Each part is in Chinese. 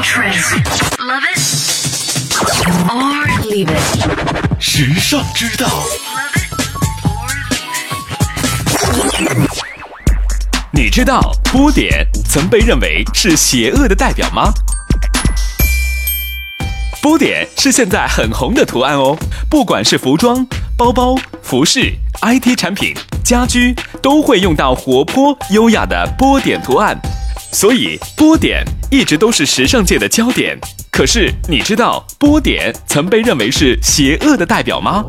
trends. Love it or leave it. 时尚之道.你知道波点曾被认为是邪恶的代表吗？波点是现在很红的图案哦，不管是服装、包包、服饰、IT 产品、家居，都会用到活泼优雅的波点图案，所以波点一直都是时尚界的焦点。可是你知道波点曾被认为是邪恶的代表吗？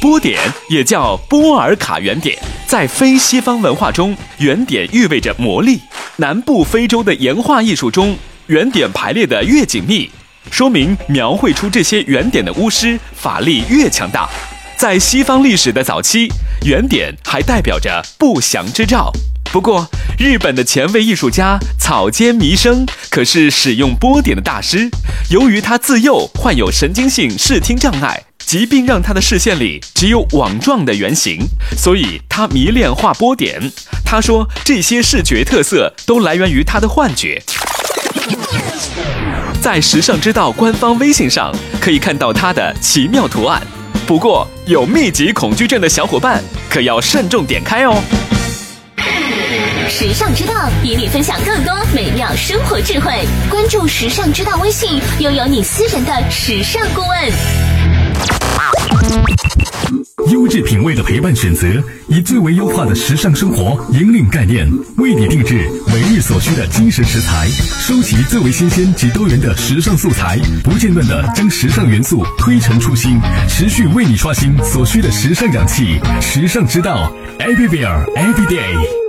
波点也叫波尔卡圆点，在非西方文化中，圆点意味着魔力。南部非洲的岩画艺术中，圆点排列的越紧密，说明描绘出这些圆点的巫师法力越强大。在西方历史的早期，圆点还代表着不祥之兆。不过，日本的前卫艺术家草间弥生可是使用波点的大师。由于他自幼患有神经性视听障碍，疾病让他的视线里只有网状的圆形，所以他迷恋画波点。他说，这些视觉特色都来源于他的幻觉。在时尚之道官方微信上可以看到他的奇妙图案。不过，有密集恐惧症的小伙伴可要慎重点开哦。时尚之道与你分享更多美妙生活智慧。关注时尚之道微信，拥有你私人的时尚顾问。优质品味的陪伴选择，以最为优化的时尚生活引领概念，为你定制每日所需的精神食材，收集最为新鲜及多元的时尚素材，不间断的将时尚元素推陈出新，持续为你刷新所需的时尚氧气。时尚之道，everywhere every day。